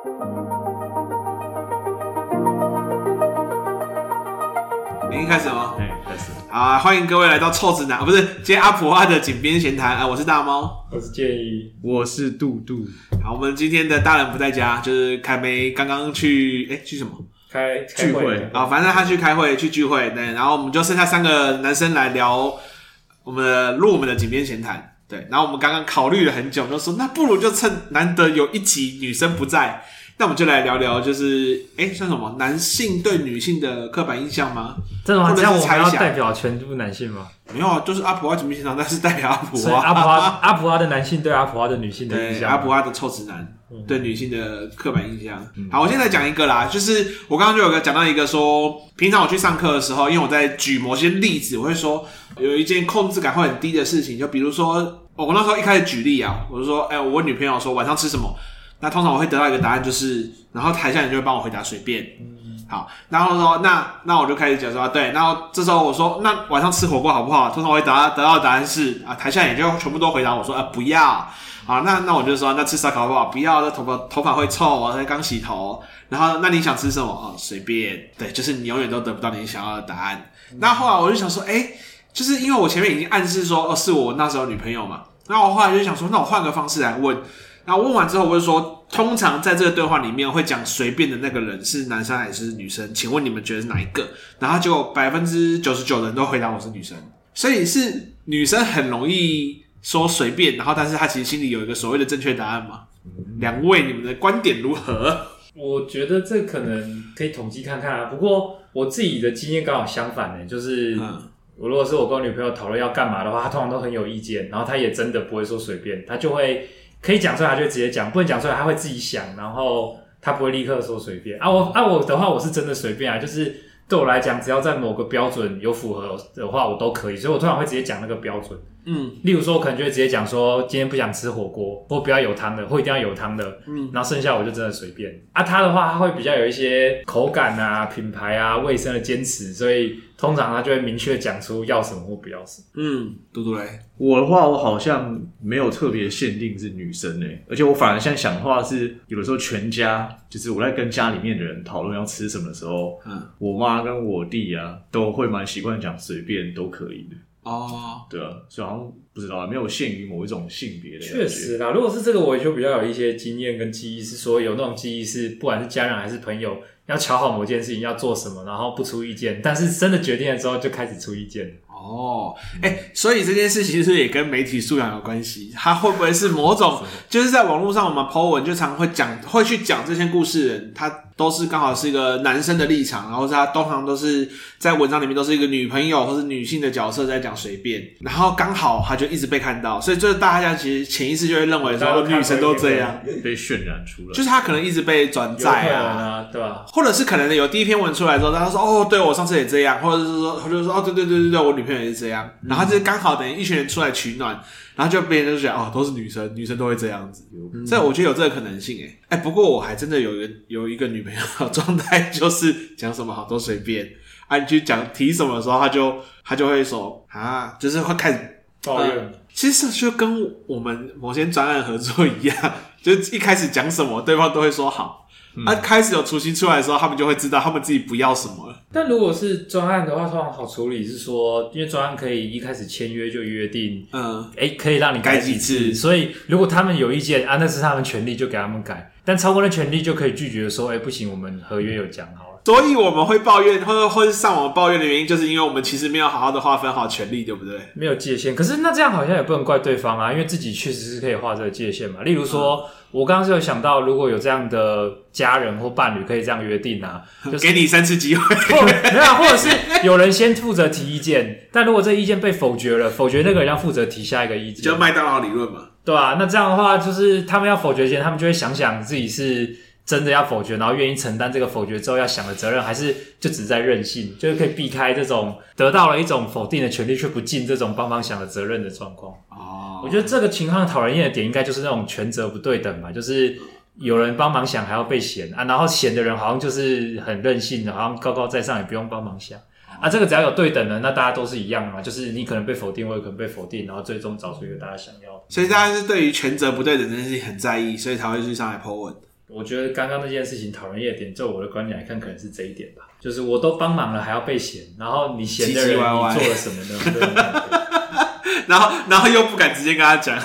已经开始了吗？对，开始。好，欢迎各位来到臭直男，啊、不是接阿普蛙的井边闲谈啊！我是大猫，我是建议，我是杜杜。好，我们今天的大人不在家，就是凯梅刚刚去，哎、欸，去什么？开聚会啊，反正他去开会去聚会，对，然后我们就剩下三个男生来聊我们的录我们的井边闲谈，对，然后我们刚刚考虑了很久，就说那不如就趁难得有一集女生不在。那我们就来聊聊，就是哎、欸，算什么？男性对女性的刻板印象吗？这种这样我们要代表全部男性吗？没有啊，就是阿普蛙井边闲谈，但是代表阿普蛙。阿普 阿阿普阿的男性对阿普阿的女性的印象，对阿普阿的臭直男对女性的刻板印象。嗯、好，我现在讲一个啦，就是我刚刚就有个讲到一个说，平常我去上课的时候，因为我在举某些例子，我会说有一件控制感会很低的事情，就比如说我那时候一开始举例啊，我就说，哎、欸，我问女朋友说晚上吃什么？那通常我会得到一个答案，就是，然后台下人就会帮我回答随便。好，然后说那那我就开始讲说对，然后这时候我说那晚上吃火锅好不好？通常我会得到得到的答案是啊，台下也就全部都回答我说啊不要。啊，那那我就说那吃烧烤好不好？不要，那头发头发会臭，我才刚洗头。然后那你想吃什么？哦，随便。对，就是你永远都得不到你想要的答案。那后来我就想说，哎，就是因为我前面已经暗示说哦是我那时候女朋友嘛。那我后来就想说，那我换个方式来问。然后问完之后，我就说，通常在这个对话里面会讲随便的那个人是男生还是女生？请问你们觉得是哪一个？然后就百分之九十九的人都回答我是女生，所以是女生很容易说随便，然后但是她其实心里有一个所谓的正确答案嘛？两位你们的观点如何？我觉得这可能可以统计看看啊。不过我自己的经验刚好相反呢，就是我如果是我跟我女朋友讨论要干嘛的话，她通常都很有意见，然后她也真的不会说随便，她就会。可以讲出来，她就直接讲；不能讲出来，她会自己想，然后她不会立刻说随便啊。我啊，我的话，我是真的随便啊，就是对我来讲，只要在某个标准有符合的话，我都可以。所以我通常会直接讲那个标准。嗯，例如说，我可能就会直接讲说，今天不想吃火锅，或不要有汤的，或一定要有汤的。嗯，然后剩下我就真的随便。啊，他的话，他会比较有一些口感啊、品牌啊、卫生的坚持，所以通常他就会明确讲出要什么或不要什么。嗯，嘟嘟嘞，我的话，我好像没有特别限定是女生诶、欸，而且我反而现在想的话是，有的时候全家就是我在跟家里面的人讨论要吃什么的时候，嗯，我妈跟我弟啊都会蛮习惯讲随便都可以的。哦，对啊，所以好像不知道，没有限于某一种性别的。确实啦，如果是这个，我就比较有一些经验跟记忆，是说有那种记忆是，不管是家人还是朋友，要瞧好某件事情要做什么，然后不出意见，但是真的决定了之后就开始出意见。哦，哎、欸，所以这件事情是不是也跟媒体素养有关系？他会不会是某种，就是在网络上我们 po 文就常会讲，会去讲这些故事的人，他。都是刚好是一个男生的立场，然后他通常都是在文章里面都是一个女朋友或是女性的角色在讲随便，然后刚好他就一直被看到，所以就是大家其实潜意识就会认为说女生都这样被渲染出来，就是他可能一直被转载啊，啊，对吧？或者是可能有第一篇文出来之后，他说哦，对我上次也这样，或者是说他就说哦，对对对对对，我女朋友也是这样，然后就是刚好等于一群人出来取暖。然后就别人就觉得哦，都是女生，女生都会这样子，所以我觉得有这个可能性诶。哎，不过我还真的有一个有一个女朋友状态，就是讲什么好都随便，啊，你去讲提什么的时候，他就他就会说啊，就是会开始抱怨。呃，其实就跟我们某些专案合作一样，就一开始讲什么，对方都会说好。啊、开始有雏形出来的时候，他们就会知道他们自己不要什么了。但如果是专案的话，通常好处理是说，因为专案可以一开始签约就约定，嗯，哎、欸，可以让你改几次，所以如果他们有意见啊，那是他们权利，就给他们改。但超过那权利就可以拒绝说，哎、欸，不行，我们合约有讲好。所以我们会抱怨，或者或是上网抱怨的原因，就是因为我们其实没有好好的划分好权利，对不对？没有界限。可是那这样好像也不能怪对方啊，因为自己确实是可以划这个界限嘛。例如说，嗯、我刚刚是有想到，如果有这样的家人或伴侣，可以这样约定啊，就是、给你三次机会，没有，或者是有人先负责提意见，但如果这意见被否决了，否决那个人要负责提下一个意见，就麦当劳理论嘛，对吧、啊？那这样的话，就是他们要否决前，他们就会想想自己是。真的要否决，然后愿意承担这个否决之后要想的责任，还是就只在任性，就是可以避开这种得到了一种否定的权利却不尽这种帮忙想的责任的状况。哦，我觉得这个情况讨人厌的点应该就是那种权责不对等吧，就是有人帮忙想还要被嫌啊，然后嫌的人好像就是很任性的，好像高高在上也不用帮忙想啊。这个只要有对等的，那大家都是一样的嘛，就是你可能被否定，我也可能被否定，然后最终找出一个大家想要的。所以大家是对于权责不对等这件事情很在意，所以才会去上来 po 文。我觉得刚刚那件事情讨人厌的点，就我的观点来看，可能是这一点吧。就是我都帮忙了，还要被嫌，然后你嫌的人你做了什么呢？然后，然后又不敢直接跟他讲。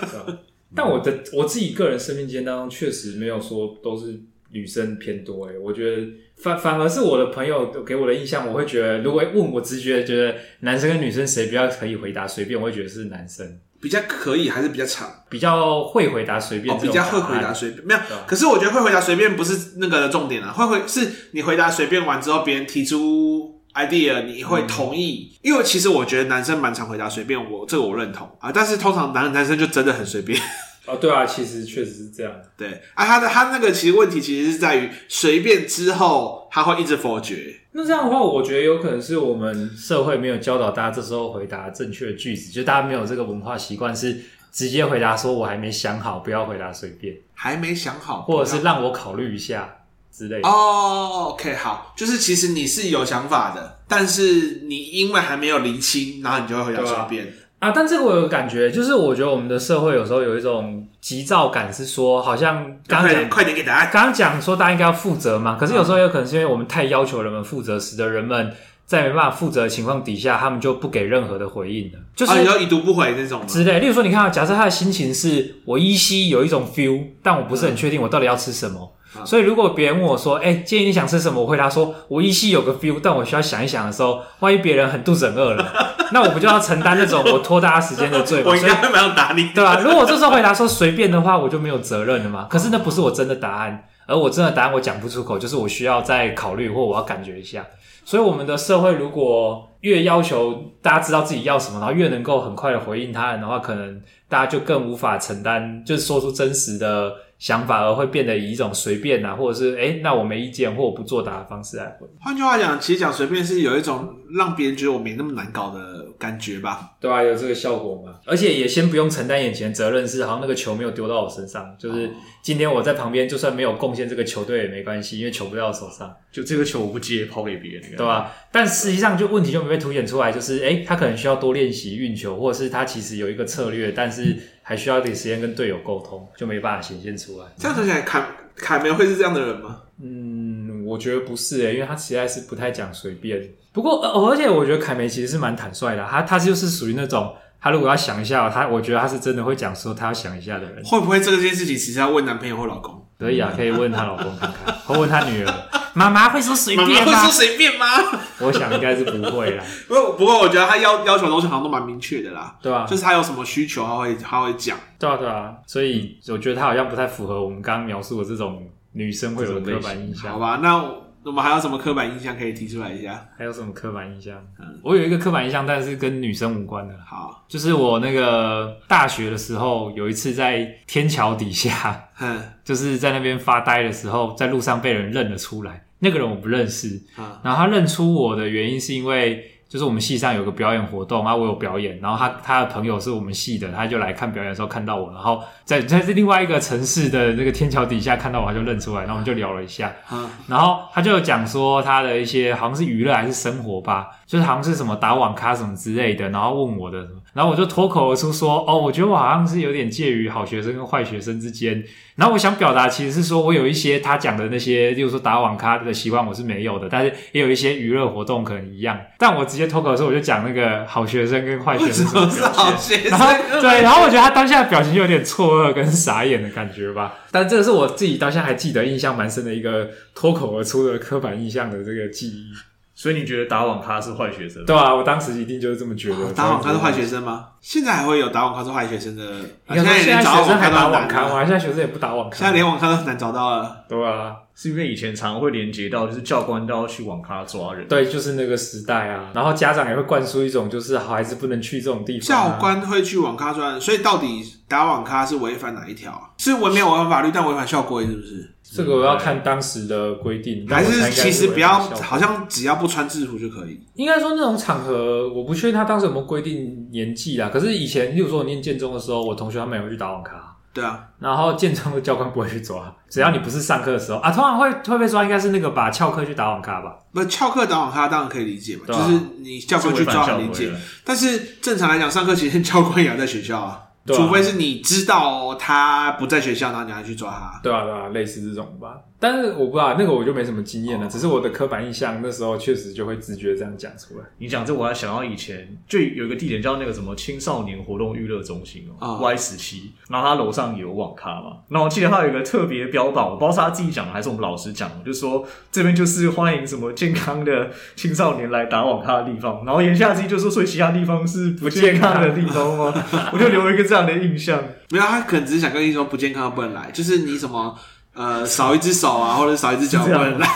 但我的我自己个人生命经验当中，确实没有说都是女生偏多。诶，我觉得反反而是我的朋友给我的印象，我会觉得，如果问我直觉觉得男生跟女生谁比较可以回答随便，我会觉得是男生。比较可以还是比较长？比较会回答随便，哦，比较会回答随便。没有，可是我觉得会回答随便不是那个的重点啊。会回是你回答随便完之后，别人提出 idea，你会同意。嗯、因为其实我觉得男生蛮常回答随便，我这个我认同啊。但是通常男男生就真的很随便。哦，对啊，其实确实是这样。对啊，他的他那个其实问题其实是在于随便之后他会一直否决。那这样的话，我觉得有可能是我们社会没有教导大家这时候回答正确的句子，就大家没有这个文化习惯，是直接回答说“我还没想好”，不要回答随便，还没想好，或者是让我考虑一下之类的。哦，OK，好，就是其实你是有想法的，但是你因为还没有厘清，然后你就会回答随便。啊，但这个我有个感觉，就是我觉得我们的社会有时候有一种急躁感，是说好像刚刚讲快点给答案，刚刚讲说大家应该要负责嘛，可是有时候有可能是因为我们太要求人们负责，使得人们在没办法负责的情况底下，他们就不给任何的回应了，就是、要已读不回这种之类。例如说，你看，假设他的心情是我依稀有一种 feel，但我不是很确定我到底要吃什么。所以，如果别人问我说：“哎、欸，建议你想吃什么？”我回答说：“我依稀有个 feel，但我需要想一想的时候，万一别人很肚子很饿了，那我不就要承担那种我拖大家时间的罪吗？”我应该会马上打你，对吧？如果我这时候回答说随便的话，我就没有责任了嘛。可是那不是我真的答案，而我真的答案我讲不出口，就是我需要再考虑或我要感觉一下。所以，我们的社会如果越要求大家知道自己要什么，然后越能够很快的回应他人的话，可能大家就更无法承担，就是说出真实的。想法而会变得以一种随便啊，或者是诶，那我没意见或我不作答的方式来回。换句话讲，其实讲随便是有一种让别人觉得我没那么难搞的感觉吧？对啊，有这个效果嘛？而且也先不用承担眼前责任，是好像那个球没有丢到我身上，就是今天我在旁边，就算没有贡献这个球队也没关系，因为球不在我手上，就这个球我不接，抛给别人，对吧、啊？但实际上就问题就没被凸显出来，就是诶，他可能需要多练习运球，或者是他其实有一个策略，但是。还需要一点时间跟队友沟通，就没办法显现出来。这样说起来，凯凯梅会是这样的人吗？嗯，我觉得不是诶，因为他实在是不太讲随便。不过，而且我觉得凯梅其实是蛮坦率的。他他就是属于那种，他如果要想一下，他我觉得他是真的会讲说他要想一下的人。会不会这件事情其实要问男朋友或老公？可以啊，可以问他老公看看，或问他女儿。妈妈会说随便吗？妈妈会说随便吗？我想应该是不会啦。不过不过，我觉得他要要求的东西好像都蛮明确的啦。对啊，就是他有什么需求，他会他会讲。对啊对啊，所以我觉得他好像不太符合我们刚刚描述的这种女生会有的刻板印象。好吧，那我们还有什么刻板印象可以提出来一下？还有什么刻板印象？嗯，我有一个刻板印象，但是跟女生无关的。好，就是我那个大学的时候，有一次在天桥底下，嗯，就是在那边发呆的时候，在路上被人认了出来。那个人我不认识，然后他认出我的原因是因为。就是我们系上有个表演活动啊，我有表演，然后他他的朋友是我们系的，他就来看表演的时候看到我，然后在在另外一个城市的那个天桥底下看到我，他就认出来，然后我们就聊了一下，啊，然后他就讲说他的一些好像是娱乐还是生活吧，就是好像是什么打网咖什么之类的，然后问我的，然后我就脱口而出说，哦，我觉得我好像是有点介于好学生跟坏学生之间，然后我想表达其实是说我有一些他讲的那些，例如说打网咖的习惯我是没有的，但是也有一些娱乐活动可能一样，但我。直接脱口的时候，我就讲那个好学生跟坏学生的表现，然后对，然后我觉得他当下的表情就有点错愕跟傻眼的感觉吧。但这个是我自己当下还记得印象蛮深的一个脱口而出的刻板印象的这个记忆。所以你觉得打网咖是坏学生？对啊，我当时一定就是这么觉得。哦、打网咖是坏学生吗？现在还会有打网咖是坏学生的？现在现在学生还打网咖吗？现在学生也不打网咖，现在连网咖都很难找到了。对啊，是因为以前常会连接到，就是教官都要去网咖抓人。对，就是那个时代啊。然后家长也会灌输一种，就是好孩子不能去这种地方、啊。教官会去网咖抓人，所以到底打网咖是违反哪一条啊？是违没有违反法律，但违反校规，是不是？这个我要看当时的规定，还是其实不要，好像只要不穿制服就可以。应该说那种场合，我不确定他当时有没有规定年纪啦。可是以前，例如说我念建中的时候，我同学他们也会去打网咖。对啊，然后建中的教官不会去抓，只要你不是上课的时候啊，通常会会被抓，应该是那个把翘课去打网咖吧？不，翘课打网咖当然可以理解嘛，就是你教官去抓很理解。但是正常来讲，上课期间教官也要在学校啊。对啊、除非是你知道他不在学校，然后你还去抓他。对啊，对啊，类似这种吧。但是我不知道那个我就没什么经验了，哦、只是我的刻板印象那时候确实就会直觉这样讲出来。你讲这我还想到以前就有一个地点叫那个什么青少年活动娱乐中心哦、嗯、，Y 十七，然后他楼上有网咖嘛。然后我记得他有一个特别标榜，我不知道是他自己讲的还是我们老师讲的，就是说这边就是欢迎什么健康的青少年来打网咖的地方。然后言下之意就是说，所以其他地方是不健康的地方吗？我就留了一个这样的印象。没有，他可能只是想跟你说不健康不能来，就是你什么。呃，少一只手啊，或者少一只脚不能来，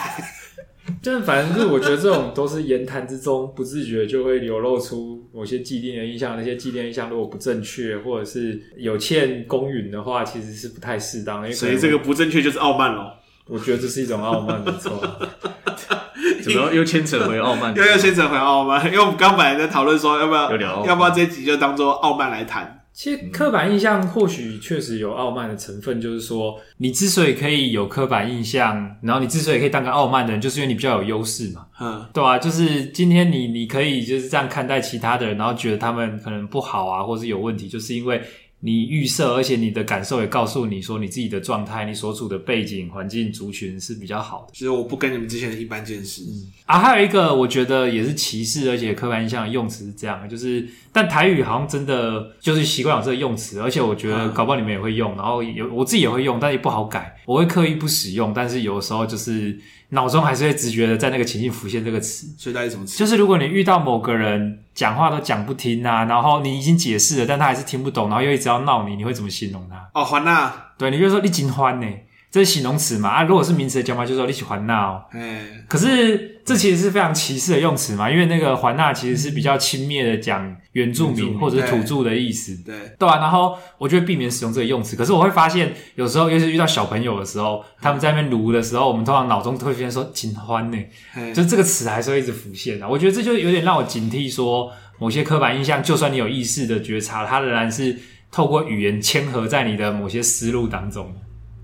就是反正就是我觉得这种都是言谈之中不自觉就会流露出某些既定的印象，那些既定的印象如果不正确或者是有欠公允的话，其实是不太适当的。所以这个不正确就是傲慢咯。我觉得这是一种傲慢，没错。怎么又牵扯回傲慢？又 又牵扯回傲慢？因为我们刚本来在讨论说要不要，要不要这集就当做傲慢来谈。其实刻板印象或许确实有傲慢的成分，就是说，你之所以可以有刻板印象，然后你之所以可以当个傲慢的人，就是因为你比较有优势嘛，嗯，对啊，就是今天你你可以就是这样看待其他的人，然后觉得他们可能不好啊，或是有问题，就是因为。你预设，而且你的感受也告诉你说，你自己的状态，你所处的背景、环境、族群是比较好的。其实我不跟你们之前的一般见识。嗯。啊，还有一个我觉得也是歧视，而且刻板印象的用词是这样的，就是但台语好像真的就是习惯有这个用词，而且我觉得搞不好你们也会用，然后有我自己也会用，但也不好改，我会刻意不使用，但是有时候就是。脑中还是会直觉的在那个情境浮现这个词，所以到底什么词？就是如果你遇到某个人讲话都讲不听啊，然后你已经解释了，但他还是听不懂，然后又一直要闹你，你会怎么形容他？哦，还呐，对，你就说你真欢呢。这是形容词嘛？啊，如果是名词的讲法，就是说你喜欢闹。哎，可是这其实是非常歧视的用词嘛，因为那个环纳其实是比较轻蔑的讲原住民或者是土著的意思。对，对啊。然后我就会避免使用这个用词。可是我会发现，有时候尤其是遇到小朋友的时候，他们在那边撸的时候，我们通常脑中都会出现说“警欢”呢，就这个词还是会一直浮现啊。我觉得这就有点让我警惕，说某些刻板印象，就算你有意识的觉察，它仍然是透过语言嵌合在你的某些思路当中。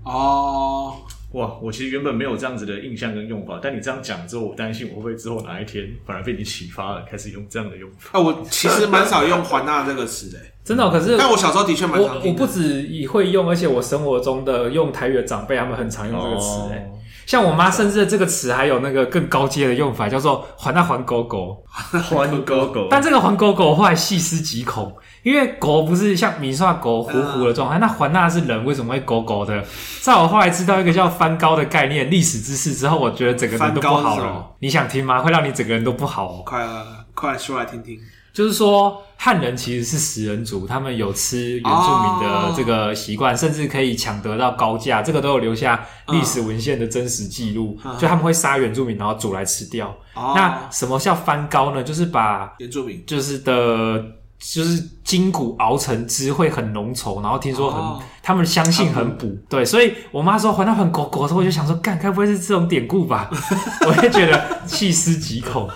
哦，哇！我其实原本没有这样子的印象跟用法，但你这样讲之后，我担心我会不会之后哪一天反而被你启发了，开始用这样的用法。啊，我其实蛮少用“环纳”这个词的，真的。可是，但我小时候的确蛮常用。我我不止也会用，而且我生活中的用台语的长辈，他们很常用这个词。哎，像我妈，甚至这个词还有那个更高阶的用法，叫做“环纳环狗狗”，环狗狗。但这个“环狗狗”后来细思极恐。因为狗不是像米刷狗糊糊的状态，那环纳是人为什么会狗狗的？在我后来知道一个叫翻高的概念，历史知识之后，我觉得整个人都不好了。你想听吗？会让你整个人都不好哦。快快说来听听。就是说汉人其实是食人族，他们有吃原住民的这个习惯，甚至可以抢得到高价，这个都有留下历史文献的真实记录。就他们会杀原住民，然后煮来吃掉。那什么叫翻高呢？就是把原住民就是的。就是筋骨熬成汁会很浓稠，然后听说很，哦、他们相信很补，对，所以我妈说环纳环狗狗的时候，我就想说，干，该不会是这种典故吧？我也觉得细思极恐，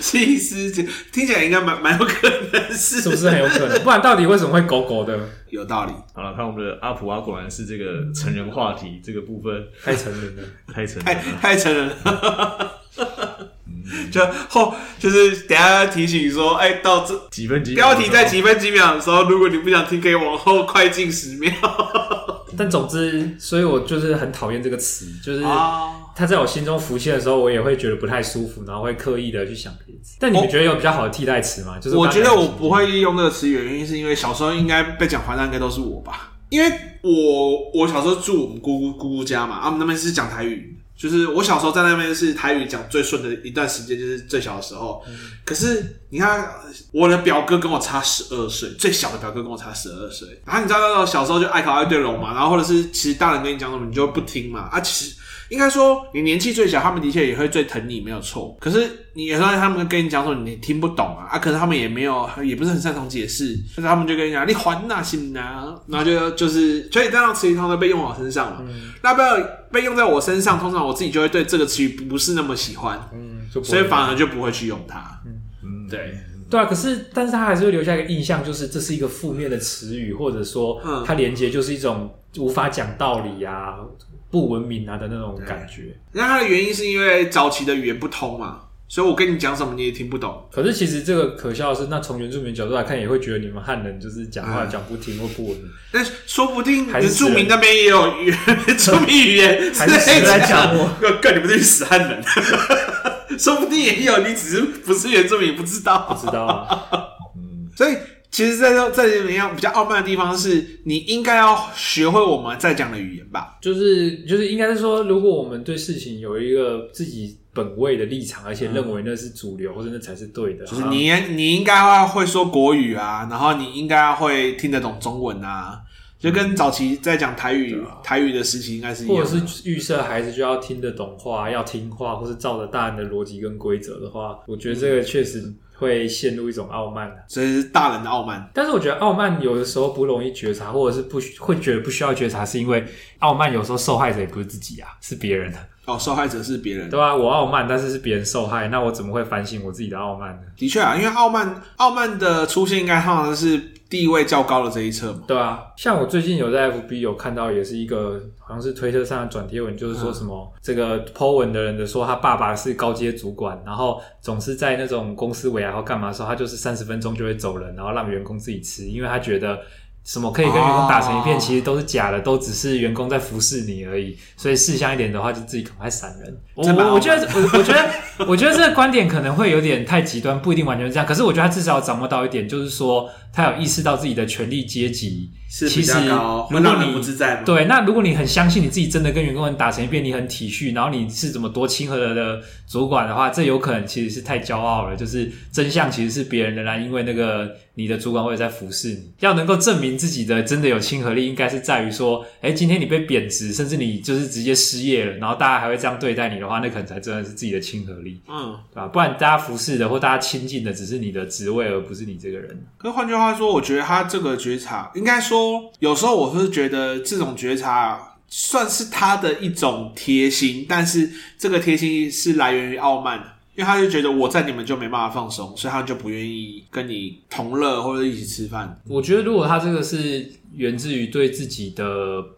细思极，听起来应该蛮蛮有可能是，是不是很有可能？不然到底为什么会狗狗的？有道理。好了，看我们的阿普啊，果然是这个成人话题这个部分太成人了，太成人太太成人了。就后就是等下提醒说，哎、欸，到这几分几标题在几分几秒的时候，如果你不想听，可以往后快进十秒。但总之，所以我就是很讨厌这个词，就是它在我心中浮现的时候，我也会觉得不太舒服，然后会刻意的去想别的词。但你们觉得有比较好的替代词吗？就是我觉得我不会用这个词，原因是因为小时候应该被讲环纳应该都是我吧，因为我我小时候住我们姑姑姑姑家嘛，啊，我们那边是讲台语。就是我小时候在那边是台语讲最顺的一段时间，就是最小的时候。嗯、可是你看，我的表哥跟我差十二岁，最小的表哥跟我差十二岁。然后你知道那种小时候就爱考爱对龙嘛，然后或者是其实大人跟你讲什么，你就不听嘛。啊，其实。应该说，你年纪最小，他们的确也会最疼你，没有错。可是你有时候他们跟你讲说，你听不懂啊，啊，可是他们也没有，也不是很擅长解释，但是他们就跟你讲，你还那行啊？然后就就是，所以这样词语通常都被用我身上了。嗯、那不要被用在我身上，通常我自己就会对这个词语不是那么喜欢，嗯，所以反而就不会去用它。嗯嗯，对对啊。可是，但是他还是会留下一个印象，就是这是一个负面的词语，或者说它连接就是一种无法讲道理呀、啊。不文明啊的那种感觉，那它的原因是因为早期的语言不通嘛，所以我跟你讲什么你也听不懂。可是其实这个可笑的是，那从原住民角度来看，也会觉得你们汉人就是讲话讲不听或不文明。但说不定原住民那边也有原住 民语言，还是来讲我，干你们这些死汉人，说不定也有，你只是不是原住民不知道，不知道啊。嗯，所以。其实，在这在这里面比较傲慢的地方是，你应该要学会我们在讲的语言吧。就是就是，应该是说，如果我们对事情有一个自己本位的立场，而且认为那是主流，或者那才是对的，就是你你应该要会说国语啊，然后你应该要会听得懂中文啊，就跟早期在讲台语台语的时期应该是一样。或者是预设孩子就要听得懂话，要听话，或是照着大人的逻辑跟规则的话，我觉得这个确实。会陷入一种傲慢，所以是大人的傲慢。但是我觉得傲慢有的时候不容易觉察，或者是不会觉得不需要觉察，是因为傲慢有时候受害者也不是自己啊，是别人的。哦，受害者是别人，对啊，我傲慢，但是是别人受害，那我怎么会反省我自己的傲慢呢？的确啊，因为傲慢，傲慢的出现应该通常是地位较高的这一侧嘛。对啊，像我最近有在 FB 有看到，也是一个好像是推特上的转贴文，就是说什么、嗯、这个 Po 文的人的说他爸爸是高阶主管，然后总是在那种公司尾牙或干嘛的时候，他就是三十分钟就会走人，然后让员工自己吃，因为他觉得。什么可以跟员工打成一片，其实都是假的，都只是员工在服侍你而已。所以识相一点的话，就自己赶快闪人。我我觉得，我我觉得，我觉得这个观点可能会有点太极端，不一定完全是这样。可是我觉得他至少要掌握到一点，就是说他有意识到自己的权力阶级是比较高，其实如果你不自在吗，对，那如果你很相信你自己真的跟员工们打成一片，你很体恤，然后你是怎么多亲和的的主管的话，这有可能其实是太骄傲了。就是真相其实是别人仍然因为那个。你的主管会在服侍你，要能够证明自己的真的有亲和力，应该是在于说，哎，今天你被贬值，甚至你就是直接失业了，然后大家还会这样对待你的话，那可能才真的是自己的亲和力，嗯，对吧？不然大家服侍的或大家亲近的只是你的职位，而不是你这个人。可换句话说，我觉得他这个觉察，应该说，有时候我是觉得这种觉察算是他的一种贴心，但是这个贴心是来源于傲慢。因为他就觉得我在你们就没办法放松，所以他就不愿意跟你同乐或者一起吃饭。我觉得如果他这个是源自于对自己的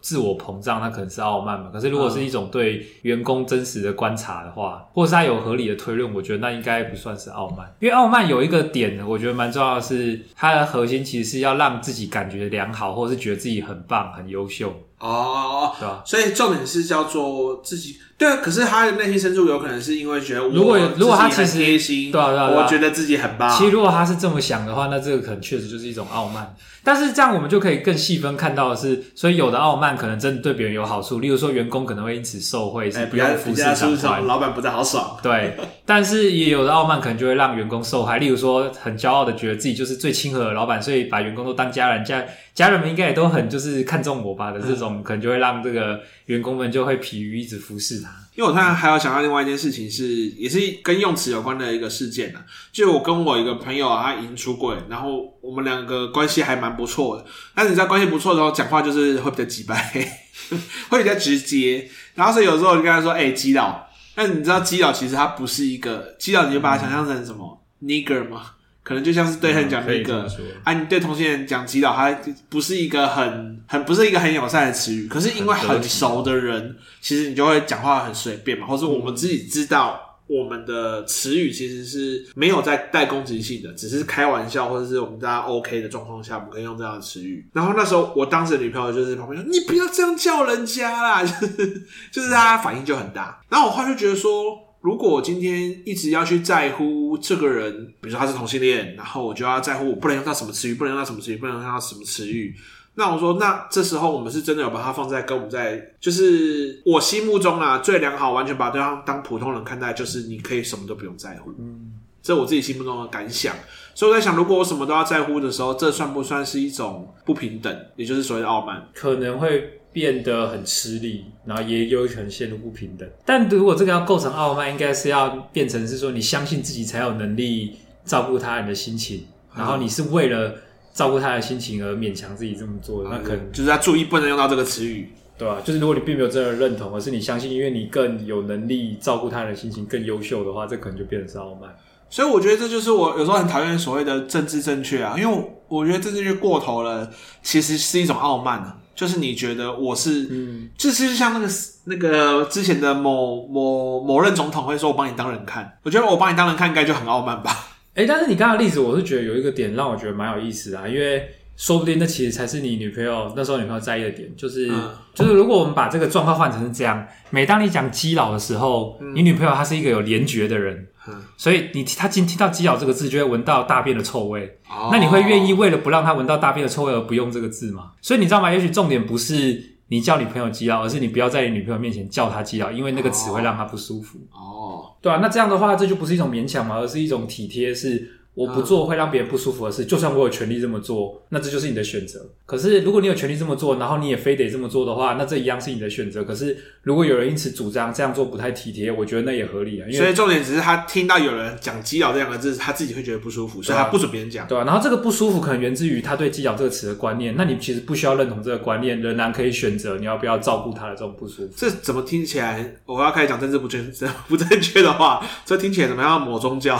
自我膨胀，那可能是傲慢嘛。可是如果是一种对员工真实的观察的话，或是他有合理的推论，我觉得那应该不算是傲慢。因为傲慢有一个点，我觉得蛮重要的是，它的核心其实是要让自己感觉良好，或者是觉得自己很棒、很优秀。哦，对吧？所以重点是叫做自己对啊。可是他的内心深处有可能是因为觉得，如果如果他其实贴心，对啊对啊，我觉得自己很棒。其实如果他是这么想的话，那这个可能确实就是一种傲慢。但是这样我们就可以更细分看到的是，所以有的傲慢可能真的对别人有好处，例如说员工可能会因此受贿，是不用服侍长官，老板不太好爽。对，但是也有的傲慢可能就会让员工受害，例如说很骄傲的觉得自己就是最亲和的老板，所以把员工都当家人家。家人们应该也都很就是看重我吧的这种，可能就会让这个员工们就会疲于一直服侍他。因为我突然还有想到另外一件事情是，也是跟用词有关的一个事件呢。就我跟我一个朋友啊，他已经出柜，然后我们两个关系还蛮不错的。但是你知道关系不错的时候，讲话就是会比较直白，会比较直接。然后所以有时候我就跟他说：“哎、基佬。”但你知道基佬其实他不是一个基佬，你就把它想象成什么、嗯、nigger 吗？可能就像是对人讲那个，啊，你对同性恋讲基佬，他不是一个很很不是一个很友善的词语。可是因为很熟的人，其实你就会讲话很随便嘛，或是我们自己知道我们的词语其实是没有在带攻击性的，只是开玩笑，或者是我们大家 OK 的状况下，我们可以用这样的词语。然后那时候我当时的女朋友就是旁边说：“你不要这样叫人家啦！”就是就是他反应就很大。然后我后来就觉得说。如果我今天一直要去在乎这个人，比如说他是同性恋，然后我就要在乎我不能用到什么词语，不能用到什么词语，不能用到什么词语。那我说，那这时候我们是真的有把它放在跟我们在，就是我心目中啊最良好，完全把对方当普通人看待，就是你可以什么都不用在乎。嗯，这我自己心目中的感想。所以我在想，如果我什么都要在乎的时候，这算不算是一种不平等，也就是所谓的傲慢？可能会。变得很吃力，然后也有可能陷入不平等。但如果这个要构成傲慢，应该是要变成是说，你相信自己才有能力照顾他人的心情，嗯、然后你是为了照顾他的心情而勉强自己这么做那可能就是要注意不能用到这个词语，对吧？就是如果你并没有真的认同，而是你相信，因为你更有能力照顾他人的心情，更优秀的话，这可能就变成是傲慢。所以我觉得这就是我有时候很讨厌所谓的政治正确啊，因为我觉得政治正确过头了，其实是一种傲慢啊。就是你觉得我是，嗯，就是像那个那个之前的某某某任总统会说，我帮你当人看，我觉得我帮你当人看应该就很傲慢吧。哎、欸，但是你刚刚的例子，我是觉得有一个点让我觉得蛮有意思的啊，因为说不定那其实才是你女朋友那时候女朋友在意的点，就是、嗯、就是如果我们把这个状况换成是这样，每当你讲基佬的时候，嗯、你女朋友她是一个有联觉的人。所以你她今听到“基佬”这个字，就会闻到大便的臭味。Oh. 那你会愿意为了不让他闻到大便的臭味而不用这个字吗？所以你知道吗？也许重点不是你叫女朋友“基佬”，而是你不要在你女朋友面前叫她“基佬”，因为那个词会让她不舒服。哦，oh. 对啊，那这样的话，这就不是一种勉强嘛，而是一种体贴是。我不做会让别人不舒服的事，就算我有权利这么做，那这就是你的选择。可是如果你有权利这么做，然后你也非得这么做的话，那这一样是你的选择。可是如果有人因此主张这样做不太体贴，我觉得那也合理啊。因为所以重点只是他听到有人讲“基佬”这两个字，他自己会觉得不舒服，所以他不准别人讲。对啊，然后这个不舒服可能源自于他对“基佬”这个词的观念。那你其实不需要认同这个观念，仍然可以选择你要不要照顾他的这种不舒服。这怎么听起来？我要开始讲政治不正 不正确的话，这听起来怎么样？抹宗教？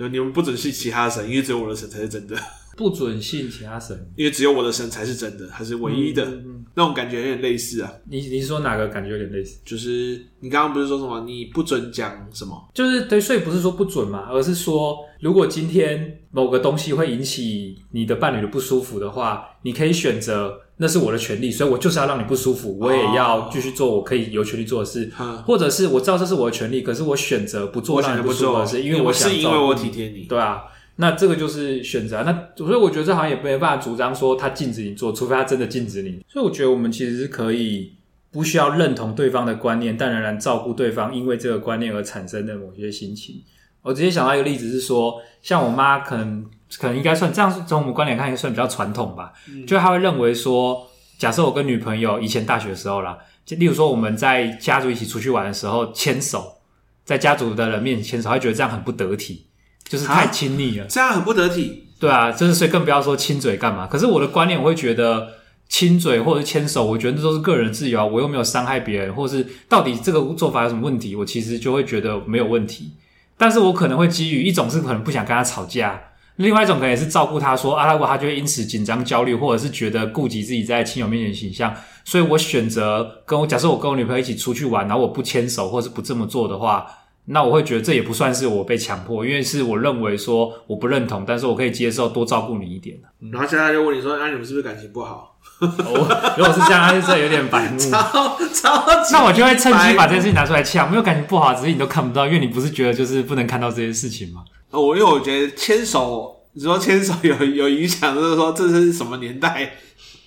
就你们不准信其他神，因为只有我的神才是真的。不准信其他神，因为只有我的神才是真的，还是唯一的。嗯嗯、那种感觉有点类似啊。你你说哪个感觉有点类似？就是你刚刚不是说什么？你不准讲什么？就是对，所以不是说不准嘛，而是说，如果今天某个东西会引起你的伴侣的不舒服的话，你可以选择。那是我的权利，所以我就是要让你不舒服，我也要继续做我可以有权利做的事，哦、或者是我知道这是我的权利，可是我选择不做让你不舒服的事，因为我想，是因为我体贴你，对啊，那这个就是选择。那所以我觉得这好像也没办法主张说他禁止你做，除非他真的禁止你。所以我觉得我们其实是可以不需要认同对方的观念，但仍然照顾对方因为这个观念而产生的某些心情。我直接想到一个例子是说，像我妈可能。可能应该算这样，从我们观点看，应该算比较传统吧。嗯、就他会认为说，假设我跟女朋友以前大学的时候啦，就例如说我们在家族一起出去玩的时候牵手，在家族的人面前牵手，他会觉得这样很不得体，就是太亲密了。这样很不得体。对啊，就是所以更不要说亲嘴干嘛。可是我的观念，我会觉得亲嘴或者牵手，我觉得这都是个人自由啊，我又没有伤害别人，或是到底这个做法有什么问题，我其实就会觉得没有问题。但是我可能会基于一种是可能不想跟他吵架。另外一种可能也是照顾他说啊，如果他就会因此紧张焦虑，或者是觉得顾及自己在亲友面前的形象，所以我选择跟我假设我跟我女朋友一起出去玩，然后我不牵手或者是不这么做的话，那我会觉得这也不算是我被强迫，因为是我认为说我不认同，但是我可以接受多照顾你一点。然后现在就问你说，那、啊、你们是不是感情不好？哦、如果是这样，他就有点白目。超超那我就会趁机把这件事情拿出来呛，没有感情不好，只是你都看不到，因为你不是觉得就是不能看到这些事情吗？我因为我觉得牵手，你说牵手有有影响，就是说这是什么年代？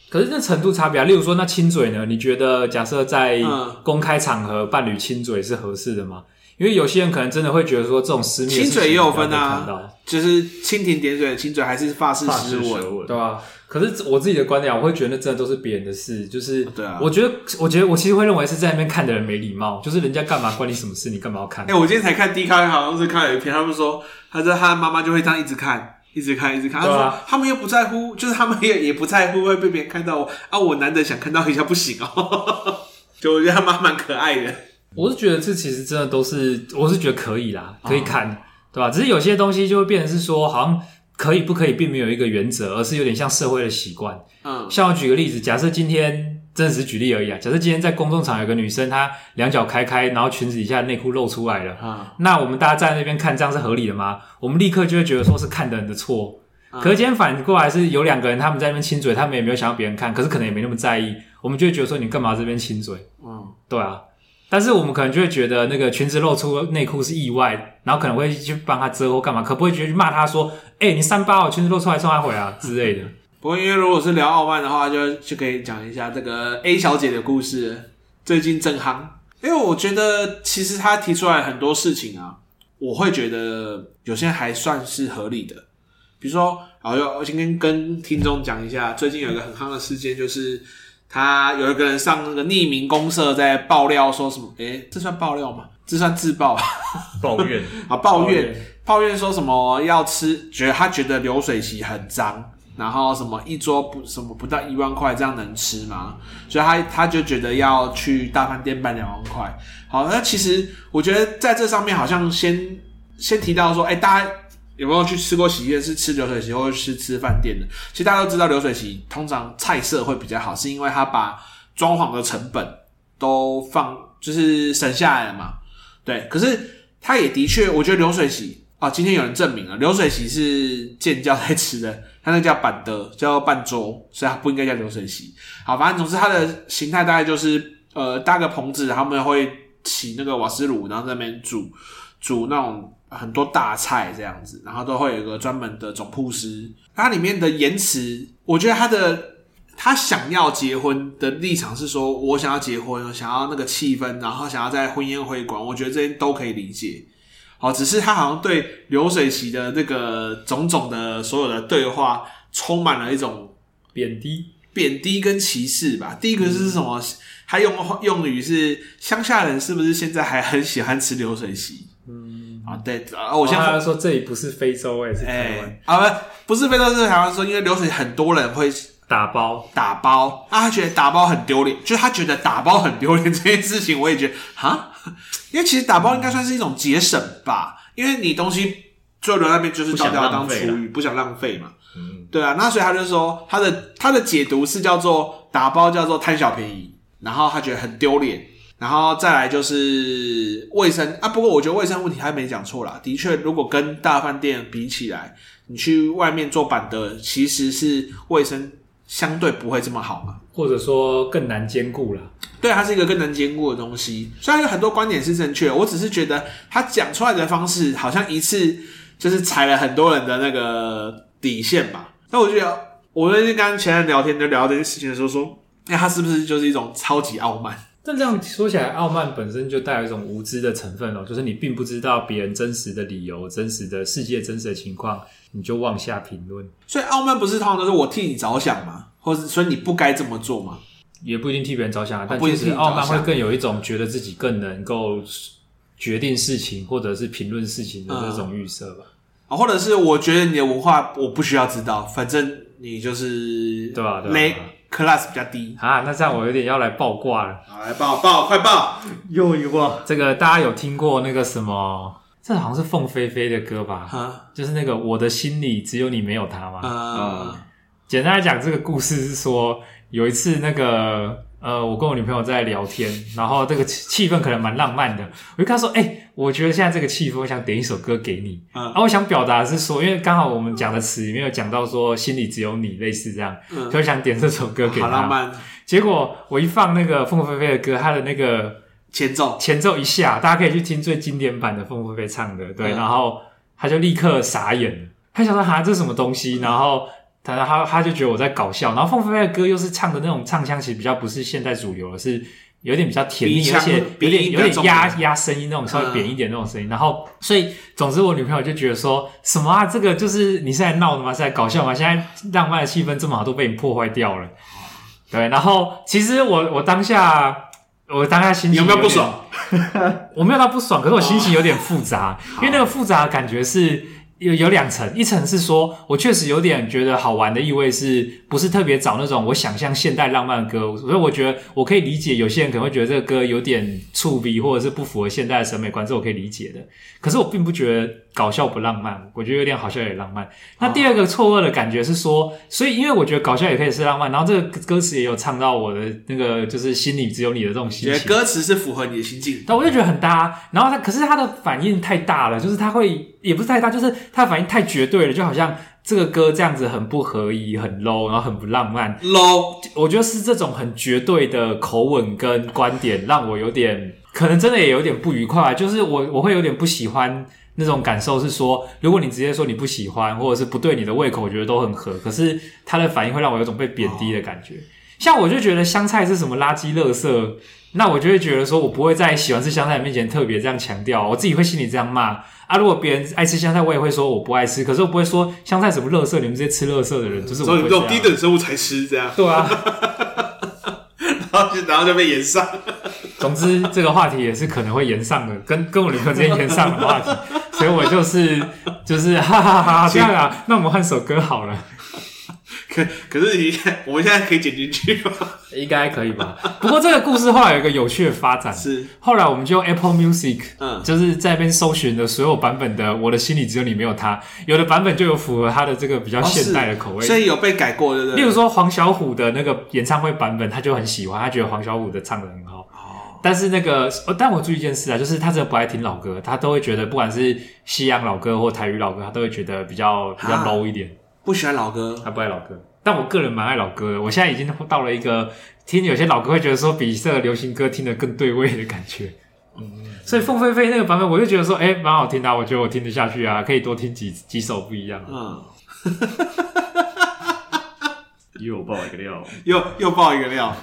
可是那程度差别啊。例如说，那亲嘴呢？你觉得假设在公开场合伴侣亲嘴是合适的吗？因为有些人可能真的会觉得说，这种私密亲嘴也有分啊，就是蜻蜓点水的亲嘴，还是发式舌吻，对吧、啊？可是我自己的观点，我会觉得那真的都是别人的事。就是，对啊，我觉得，我觉得我其实会认为是在那边看的人没礼貌。就是人家干嘛关你什么事？你干嘛要看？哎、欸，我今天才看 D 卡，好像是看了一篇，他们说，他说他妈妈就会这样一直看，一直看，一直看。他说他们又不在乎，就是他们也也不在乎会被别人看到我啊。我难得想看到一下不行哦。就我觉得他妈蛮可爱的。我是觉得这其实真的都是，我是觉得可以啦，可以看，哦、对吧？只是有些东西就会变成是说，好像。可以不可以，并没有一个原则，而是有点像社会的习惯。嗯，像我举个例子，假设今天真的是举例而已啊。假设今天在公众场有个女生，她两脚开开，然后裙子底下内裤露出来了。嗯，那我们大家站在那边看，这样是合理的吗？我们立刻就会觉得说是看的人的错。嗯，可是今天反过来是有两个人，他们在那边亲嘴，他们也没有想要别人看，可是可能也没那么在意，我们就会觉得说你干嘛这边亲嘴？嗯，对啊。但是我们可能就会觉得那个裙子露出内裤是意外，然后可能会去帮他遮或干嘛，可不会觉得去骂他说：“哎、欸，你三八，哦裙子露出来，送他回啊之类的。”不过因为如果是聊傲慢的话，就就可以讲一下这个 A 小姐的故事，最近正夯。因为我觉得其实她提出来很多事情啊，我会觉得有些还算是合理的。比如说，好，我今天跟听众讲一下，最近有一个很夯的事件就是。他有一个人上那个匿名公社，在爆料说什么？诶，这算爆料吗？这算自爆？抱怨 啊，抱怨，抱怨说什么要吃？觉得他觉得流水席很脏，然后什么一桌不什么不到一万块，这样能吃吗？所以他他就觉得要去大饭店办两万块。好，那其实我觉得在这上面好像先先提到说，诶，大家有没有去吃过喜宴？是吃流水席，或是吃饭店的？其实大家都知道，流水席通常菜色会比较好，是因为他把装潢的成本都放，就是省下来了嘛。对，可是他也的确，我觉得流水席啊，今天有人证明了，流水席是建教在吃的，他那叫板德，叫办桌，所以他不应该叫流水席。好，反正总之它的形态大概就是，呃，搭个棚子，他们会起那个瓦斯炉，然后在那边煮煮那种。很多大菜这样子，然后都会有一个专门的总铺师。它里面的言辞，我觉得他的他想要结婚的立场是说，我想要结婚，想要那个气氛，然后想要在婚宴会馆，我觉得这些都可以理解。好，只是他好像对流水席的那个种种的所有的对话，充满了一种贬低、贬低跟歧视吧。第一个是什么？嗯、他用用语是乡下人是不是现在还很喜欢吃流水席？嗯。啊，对，啊，我先说这里不是非洲，欸，是台湾，欸。啊，不，不是非洲，是台湾。说因为流水很多人会打包，打包啊，他觉得打包很丢脸，就是他觉得打包很丢脸这件事情，我也觉得哈，因为其实打包应该算是一种节省吧，嗯，因为你东西最后留那边就是倒掉当厨余，不想浪费嘛。嗯，对啊，那所以他就说他的他的解读是叫做打包叫做贪小便宜，然后他觉得很丢脸。然后再来就是卫生啊，不过我觉得卫生问题还没讲错啦。的确，如果跟大饭店比起来，你去外面做板的，其实是卫生相对不会这么好嘛，或者说更难兼顾了。对，它是一个更难兼顾的东西。虽然有很多观点是正确，我只是觉得他讲出来的方式好像一次就是踩了很多人的那个底线吧。那我觉得，我那天跟前任聊天就聊这件事情的时候说，那他是不是就是一种超级傲慢？但这样说起来，傲慢本身就带有一种无知的成分哦，就是你并不知道别人真实的理由、真实的世界、真实的情况，你就妄下评论。所以傲慢不是通常都是我替你着想吗？或是所以你不该这么做吗？也不一定替别人着想啊，但其实傲慢会更有一种觉得自己更能够决定事情，或者是评论事情的那种预设吧。啊、嗯，或者是我觉得你的文化我不需要知道，反正你就是对吧？对吧？class 比较低啊，那这样我有点要来爆挂了。好，来爆爆，快爆！又一卦。这个大家有听过那个什么？这好像是凤飞飞的歌吧？啊，就是那个我的心里只有你没有他吗？啊、嗯，简单来讲，这个故事是说有一次那个。呃，我跟我女朋友在聊天，然后这个气氛可能蛮浪漫的。我就跟她说：“哎、欸，我觉得现在这个气氛，我想点一首歌给你。嗯”啊，我想表达的是说，因为刚好我们讲的词里面有讲到说心里只有你，类似这样，嗯，就想点这首歌给她。好浪漫。结果我一放那个凤飞飞的歌，她的那个前奏，前奏一下，大家可以去听最经典版的凤飞飞唱的，对，嗯、然后他就立刻傻眼了，他想说：“哈，这是什么东西？”然后。他他他就觉得我在搞笑，然后凤飞飞的歌又是唱的那种唱腔，其实比较不是现代主流的，是有点比较甜蜜，而且有点有点压压声音那种稍微扁一点那种声音。然后，所以总之我女朋友就觉得说什么啊，这个就是你是在闹的吗？是在搞笑吗？现在浪漫的气氛这么好都被你破坏掉了。对，然后其实我我当下我当下心情有没有不爽？我没有到不爽，可是我心情有点复杂，因为那个复杂的感觉是。有有两层，一层是说我确实有点觉得好玩的意味，是不是特别找那种我想象现代浪漫的歌？所以我觉得我可以理解有些人可能会觉得这个歌有点触鼻，或者是不符合现代的审美观，这我可以理解的。可是我并不觉得搞笑不浪漫，我觉得有点好笑也浪漫。那第二个错愕的感觉是说，所以因为我觉得搞笑也可以是浪漫，然后这个歌词也有唱到我的那个就是心里只有你的这种心情，歌词是符合你的心境，但我就觉得很搭。然后他可是他的反应太大了，就是他会也不是太大，就是他的反应太绝对了，就好像这个歌这样子很不合宜、很 low，然后很不浪漫。low，我觉得是这种很绝对的口吻跟观点让我有点。可能真的也有点不愉快，就是我我会有点不喜欢那种感受，是说如果你直接说你不喜欢，或者是不对你的胃口，我觉得都很合，可是他的反应会让我有种被贬低的感觉。像我就觉得香菜是什么垃圾垃圾，那我就会觉得说我不会在喜欢吃香菜的面前特别这样强调，我自己会心里这样骂啊。如果别人爱吃香菜，我也会说我不爱吃，可是我不会说香菜什么垃圾，你们这些吃垃圾的人，就是我。所以你这种低等生物才吃这样。对啊，然后就然后就被炎上。总之，这个话题也是可能会延上的，跟跟我女朋友之间延上的话题，所以我就是就是哈哈哈，哈这样啊，那我们换首歌好了，可可是你我们现在可以剪进去吗？应该可以吧。不过这个故事后来有一个有趣的发展，是。后来我们就用 Apple Music，嗯，就是在那边搜寻的所有版本的《我的心里只有你没有他》，有的版本就有符合他的这个比较现代的口味，哦、所以有被改过对不对，例如说黄小琥的那个演唱会版本，他就很喜欢，他觉得黄小琥的唱的很好。哦，但是那个，但我注意一件事啊，就是他真的不爱听老歌，他都会觉得不管是西洋老歌或台语老歌，他都会觉得比较比较 low 一点，不喜欢老歌，他不爱老歌。但我个人蛮爱老歌的，我现在已经到了一个听有些老歌会觉得说比这个流行歌听得更对味的感觉。嗯，所以凤飞飞那个版本，我就觉得说，哎、欸，蛮好听的，我觉得我听得下去啊，可以多听几几首不一样。嗯，又爆一个料，又又爆一个料。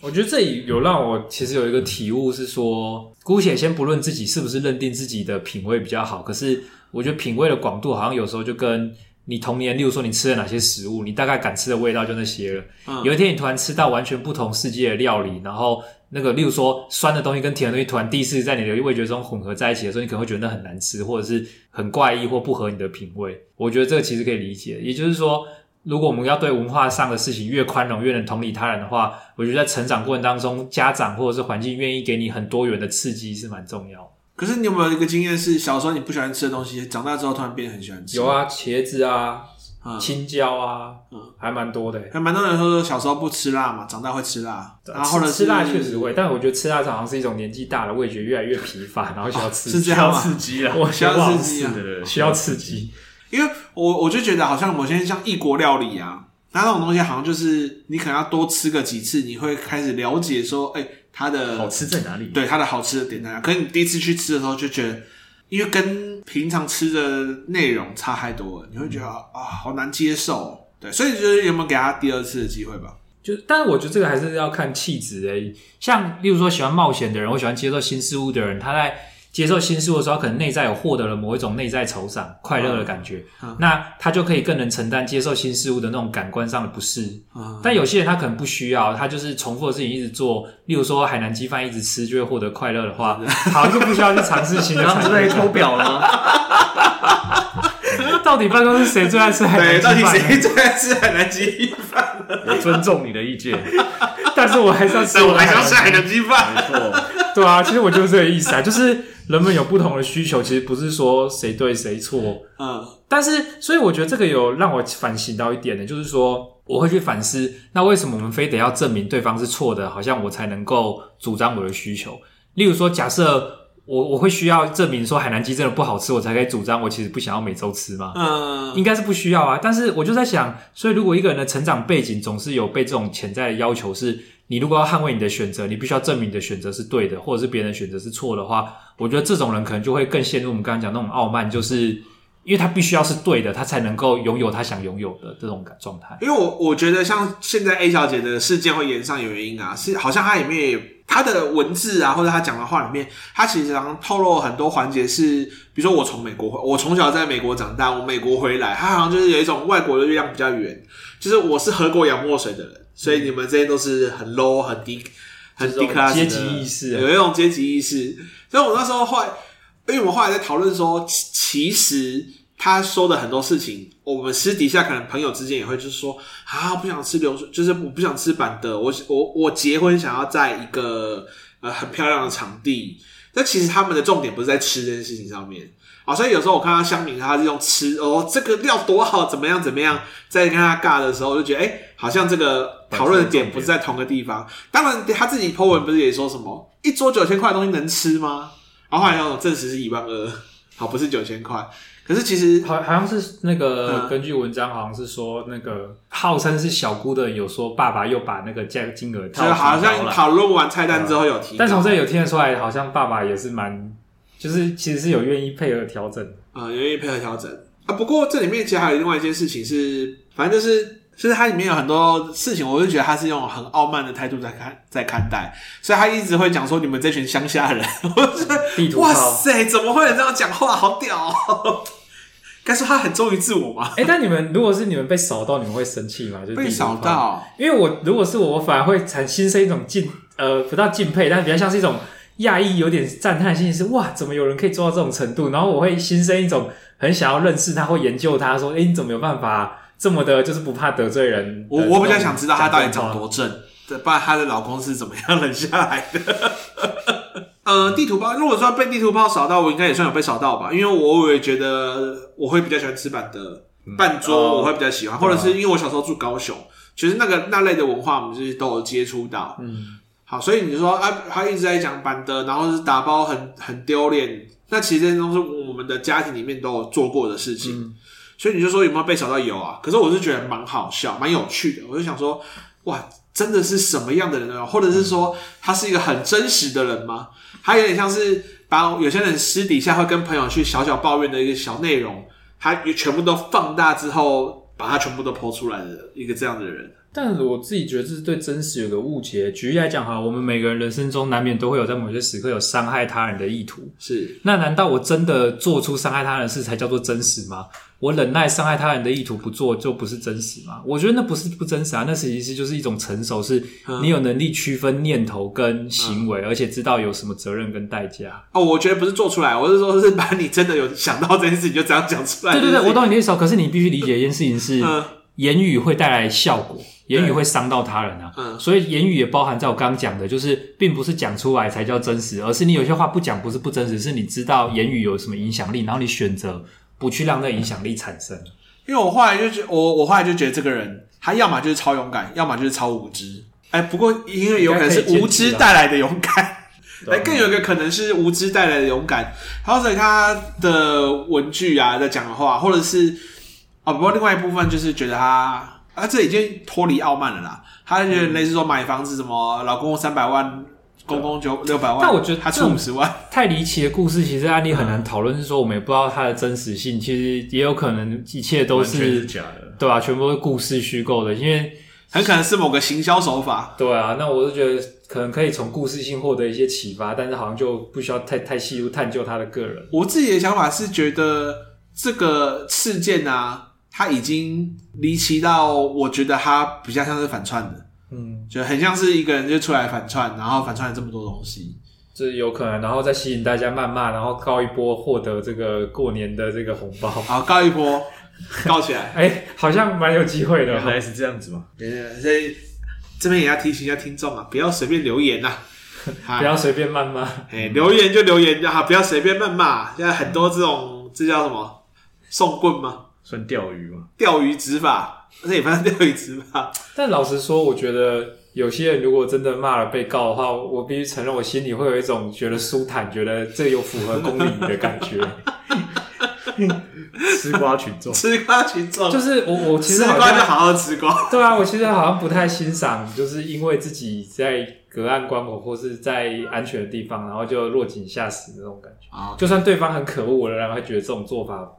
我觉得这里有让我其实有一个体悟是说，姑且先不论自己是不是认定自己的品味比较好，可是我觉得品味的广度好像有时候就跟。你童年，例如说你吃了哪些食物，你大概敢吃的味道就那些了。嗯、有一天你突然吃到完全不同世界的料理，然后那个例如说酸的东西跟甜的东西突然第一次在你的味觉中混合在一起的时候，你可能会觉得那很难吃，或者是很怪异或不合你的品味。我觉得这个其实可以理解。也就是说，如果我们要对文化上的事情越宽容，越能同理他人的话，我觉得在成长过程当中，家长或者是环境愿意给你很多元的刺激是蛮重要。可是你有没有一个经验是，小时候你不喜欢吃的东西，长大之后突然变得很喜欢吃？有啊，茄子啊，嗯、青椒啊，嗯，还蛮多的。还蛮多人说小时候不吃辣嘛，长大会吃辣。然后呢，吃辣确实会，但我觉得吃辣好像是一种年纪大了，味觉越来越疲乏，然后需要刺激，是这样刺激啊，我需要刺激啊，需要刺激。因为我我就觉得好像某些像异国料理啊，那那种东西好像就是你可能要多吃个几次，你会开始了解说，哎、欸。它的好吃在哪里？对，它的好吃的点在哪？可是你第一次去吃的时候就觉得，因为跟平常吃的内容差太多了，你会觉得、嗯、啊，好难接受。对，所以就是有没有给他第二次的机会吧？就，但是我觉得这个还是要看气质诶。像例如说喜欢冒险的人，或喜欢接受新事物的人，他在。接受新事物的时候，可能内在有获得了某一种内在酬赏、快乐的感觉，嗯嗯、那他就可以更能承担接受新事物的那种感官上的不适。嗯、但有些人他可能不需要，他就是重复的事情一直做，例如说海南鸡饭一直吃就会获得快乐的话，好像就不需要去尝试新的。然后是被偷表了。到底办公室谁最爱吃海南鸡饭？对，到底谁最爱吃海南鸡饭？我尊重你的意见，但是我还是要吃，我还是要吃海南鸡饭。没错，对啊，其实我就是这个意思啊，就是。人们有不同的需求，其实不是说谁对谁错，嗯，但是所以我觉得这个有让我反省到一点呢，就是说我会去反思，那为什么我们非得要证明对方是错的，好像我才能够主张我的需求？例如说，假设我我会需要证明说海南鸡真的不好吃，我才可以主张我其实不想要每周吃吗？嗯，应该是不需要啊。但是我就在想，所以如果一个人的成长背景总是有被这种潜在的要求是。你如果要捍卫你的选择，你必须要证明你的选择是对的，或者是别人的选择是错的话，我觉得这种人可能就会更陷入我们刚刚讲那种傲慢，就是因为他必须要是对的，他才能够拥有他想拥有的这种状态。因为我我觉得像现在 A 小姐的事件会延上有原因啊，是好像她里面她的文字啊，或者他讲的话里面，他其实常透露很多环节是，比如说我从美国回，我从小在美国长大，我美国回来，他好像就是有一种外国的月亮比较圆，就是我是喝过洋墨水的人。所以你们这些都是很 low、很低、很低 class 阶级意识，有一种阶级意识。所以我那时候后来，因为我们后来在讨论说，其实他说的很多事情，我们私底下可能朋友之间也会就是说，啊，不想吃流水，就是我不想吃板的，我我我结婚想要在一个呃很漂亮的场地。但其实他们的重点不是在吃这件事情上面。好，所以有时候我看到乡民他是用吃哦，这个料多好，怎么样怎么样，在跟他尬的时候，我就觉得哎、好像这个讨论的点不是在同个地方。当然，他自己 po 文不是也说什么一桌九千块的东西能吃吗？然后后来有证实是一万二，好，不是九千块。可是其实好好像是那个根据文章，好像是说那个号称是小姑的有说爸爸又把那个价金额，就好像讨论完菜单之后有提，但从这里有听得出来，好像爸爸也是蛮。就是其实是有愿意配合调整。啊，有愿意配合调整。啊。不过这里面其实还有另外一件事情是，反正就是就是它里面有很多事情，我就觉得他是用很傲慢的态度在看在看待，所以他一直会讲说你们这群乡下人，我觉得哇塞，怎么会有这样讲话，好屌哦！该说他很忠于自我吗？哎、欸，但你们如果是你们被扫到，你们会生气吗？就是被扫到，因为我如果是我，我反而会产心生一种敬呃，不到敬佩，但比较像是一种。讶异，有点赞叹心是哇，怎么有人可以做到这种程度？然后我会心生一种很想要认识他或研究他，说，诶，你怎么有办法这么的，就是不怕得罪人。我我比较想知道他到底长多正，不然她的老公是怎么样忍下来的。呃，地图炮，如果说被地图炮扫到，我应该也算有被扫到吧，因为我也觉得我会比较喜欢吃板的半桌，我会比较喜欢，嗯、或者是因为我小时候住高雄，其实那个那类的文化我们就是都有接触到。嗯，好，所以你说啊，他一直在讲板的，然后是打包很很丢脸，那其实这些都是我们的家庭里面都有做过的事情。嗯、所以你就说有没有被扫到有啊？可是我是觉得蛮好笑，蛮有趣的。我就想说，哇，真的是什么样的人呢？或者是说他是一个很真实的人吗？他有点像是把有些人私底下会跟朋友去小小抱怨的一个小内容，他全部都放大之后，把它全部都剖出来的一个这样的人。但我自己觉得这是对真实有个误解。举例来讲哈，我们每个人人生中难免都会有在某些时刻有伤害他人的意图。是，那难道我真的做出伤害他人的事才叫做真实吗？我忍耐伤害他人的意图不做，就不是真实嘛？我觉得那不是不真实啊，那其实就是一种成熟，是你有能力区分念头跟行为，嗯、而且知道有什么责任跟代价。哦，我觉得不是做出来，我是说，是把你真的有想到这件事情就这样讲出来。对对对，我懂你的意思。可是你必须理解一件事情是，嗯、言语会带来效果。言语会伤到他人啊，嗯，所以言语也包含在我刚刚讲的，就是并不是讲出来才叫真实，而是你有些话不讲不是不真实，是你知道言语有什么影响力，然后你选择不去让那影响力产生。因为我后来就觉，我我后来就觉得这个人，他要么就是超勇敢，要么就是超无知。哎，不过因为有可能是无知带来的勇敢，哎，更有一个可能是无知带来的勇敢。或者他的文具啊，在讲的话，或者是啊，不过另外一部分就是觉得他。他、啊、这已经脱离傲慢了啦，他就觉得类似说买房子什么，老公三百万，公公就六百万，但我觉得他出五十万，太离奇的故事，其实案例很难讨论。是说我们也不知道它的真实性，其实也有可能一切都是，是假的，对吧、啊？全部是故事虚构的，因为很可能是某个行销手法。对啊，那我是觉得可能可以从故事性获得一些启发，但是好像就不需要太太细入探究他的个人。我自己的想法是觉得这个事件啊。他已经离奇到，我觉得他比较像是反串的，嗯，就很像是一个人就出来反串，然后反串了这么多东西，这有可能，然后再吸引大家谩骂，然后告一波获得这个过年的这个红包，好，告一波，告起来，哎、欸，好像蛮有机会的，原来是这样子嘛，对对，所以这边也要提醒一下听众啊，不要随便留言呐、啊，不要随便谩骂，哎，留言就留言就好，不要随便谩骂，现在很多这种这叫什么送棍吗？算钓鱼吗？钓鱼执法，这也算钓鱼执法。但老实说，我觉得有些人如果真的骂了被告的话，我必须承认，我心里会有一种觉得舒坦，觉得这有符合公理的感觉。吃瓜群众，吃瓜群众，就是我，我其实吃瓜就好好吃瓜。对啊，我其实好像不太欣赏，就是因为自己在隔岸观火或是在安全的地方，然后就落井下石的那种感觉。啊，就算对方很可恶，我仍然会觉得这种做法。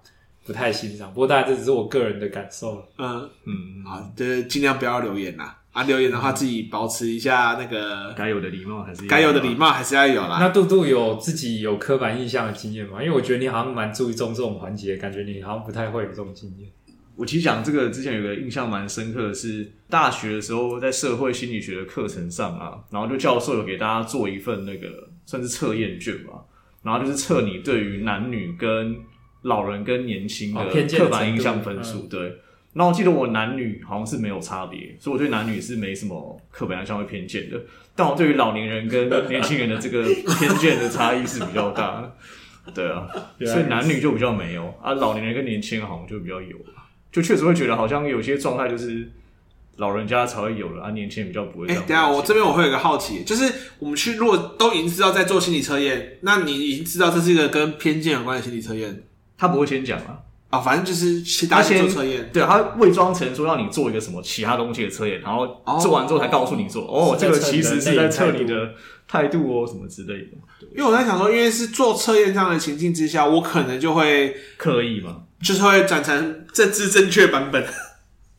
不太欣赏，不过大家这只是我个人的感受。嗯嗯，好，就是尽量不要留言啦。啊，留言的话自己保持一下那个该有的礼貌，还是该有的礼貌还是要有啦。那杜杜有自己有刻板印象的经验吗？因为我觉得你好像蛮注重这种环节，感觉你好像不太会有这种经验。我其实讲这个之前有个印象蛮深刻的是，大学的时候在社会心理学的课程上啊，然后就教授有给大家做一份那个算是测验卷嘛，然后就是测你对于男女跟老人跟年轻的刻板印象分数，对。那我记得我男女好像是没有差别，所以我对男女是没什么刻板印象会偏见的。但我对于老年人跟年轻人的这个偏见的差异是比较大的。对啊，所以男女就比较没有啊，老年人跟年轻人好像就比较有。就确实会觉得好像有些状态就是老人家才会有了啊，年轻人比较不会。哎、欸，等下我这边我会有一个好奇，就是我们去如果都已经知道在做心理测验，那你已经知道这是一个跟偏见有关的心理测验。他不会先讲啊，啊，反正就是先他先做测验，对，他伪装成说让你做一个什么其他东西的测验，然后做完之后才告诉你做，哦，这个其实是在测你的态度哦，什么之类的。因为我在想说，因为是做测验这样的情境之下，我可能就会刻意嘛，就是会转成政治正确版本。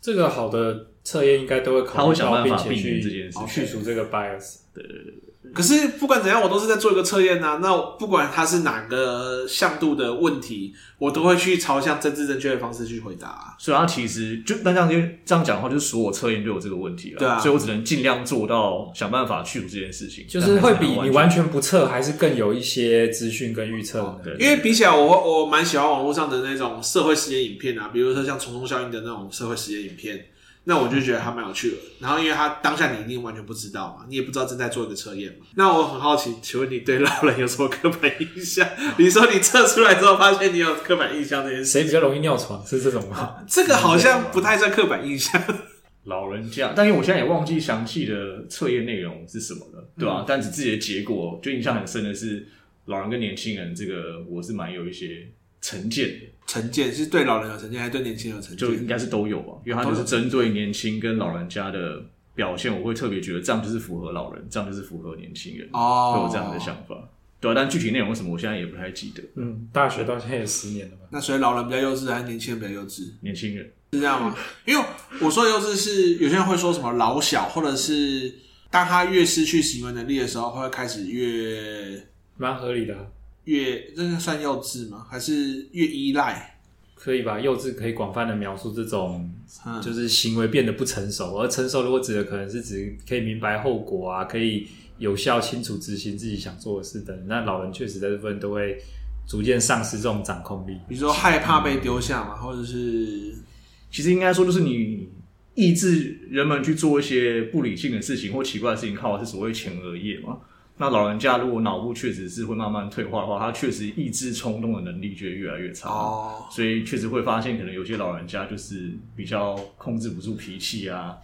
这个好的测验应该都会考虑到，并且去这件事，去除这个 bias。对对对。可是不管怎样，我都是在做一个测验呐。那不管它是哪个向度的问题，我都会去朝向政治正确的方式去回答啊。所以它其实就那这样就这样讲的话，就是所有测验都有这个问题了。对啊，所以我只能尽量做到想办法去除这件事情。就是会比你完全不测还是更有一些资讯跟预测对。因为比起来我，我我蛮喜欢网络上的那种社会实验影片啊，比如说像虫虫效应的那种社会实验影片。那我就觉得还蛮有趣的，然后因为他当下你一定完全不知道嘛，你也不知道正在做一个测验嘛。那我很好奇，请问你对老人有什么刻板印象？你说你测出来之后发现你有刻板印象这件事，谁比较容易尿床？是这种吗？这个好像不太算刻板印象。老人家，但因为我现在也忘记详细的测验内容是什么了，对吧、啊？嗯、但是自己的结果就印象很深的是，老人跟年轻人这个我是蛮有一些成见的。成见是对老人有成见，还是对年轻人有成见？就应该是都有吧，因为他就是针对年轻跟老人家的表现，我会特别觉得这样就是符合老人，这样就是符合年轻人哦，会有这样的想法。对啊，但具体内容为什么，我现在也不太记得。嗯，大学到现在也十年了吧？那所以老人比较幼稚，还是年轻人比较幼稚？年轻人是这样吗？因为我说的幼稚是有些人会说什么老小，或者是当他越失去行为能力的时候，会开始越蛮合理的。越这个算幼稚吗？还是越依赖？可以吧？幼稚可以广泛的描述这种，就是行为变得不成熟。而成熟如果指的可能是指可以明白后果啊，可以有效清楚执行自己想做的事等。那老人确实在这部分都会逐渐丧失这种掌控力。比如说害怕被丢下嘛，或者是其实应该说就是你抑制人们去做一些不理性的事情或奇怪的事情，靠的是所谓前额叶嘛。那老人家如果脑部确实是会慢慢退化的话，他确实抑制冲动的能力就会越来越差。哦，所以确实会发现，可能有些老人家就是比较控制不住脾气啊，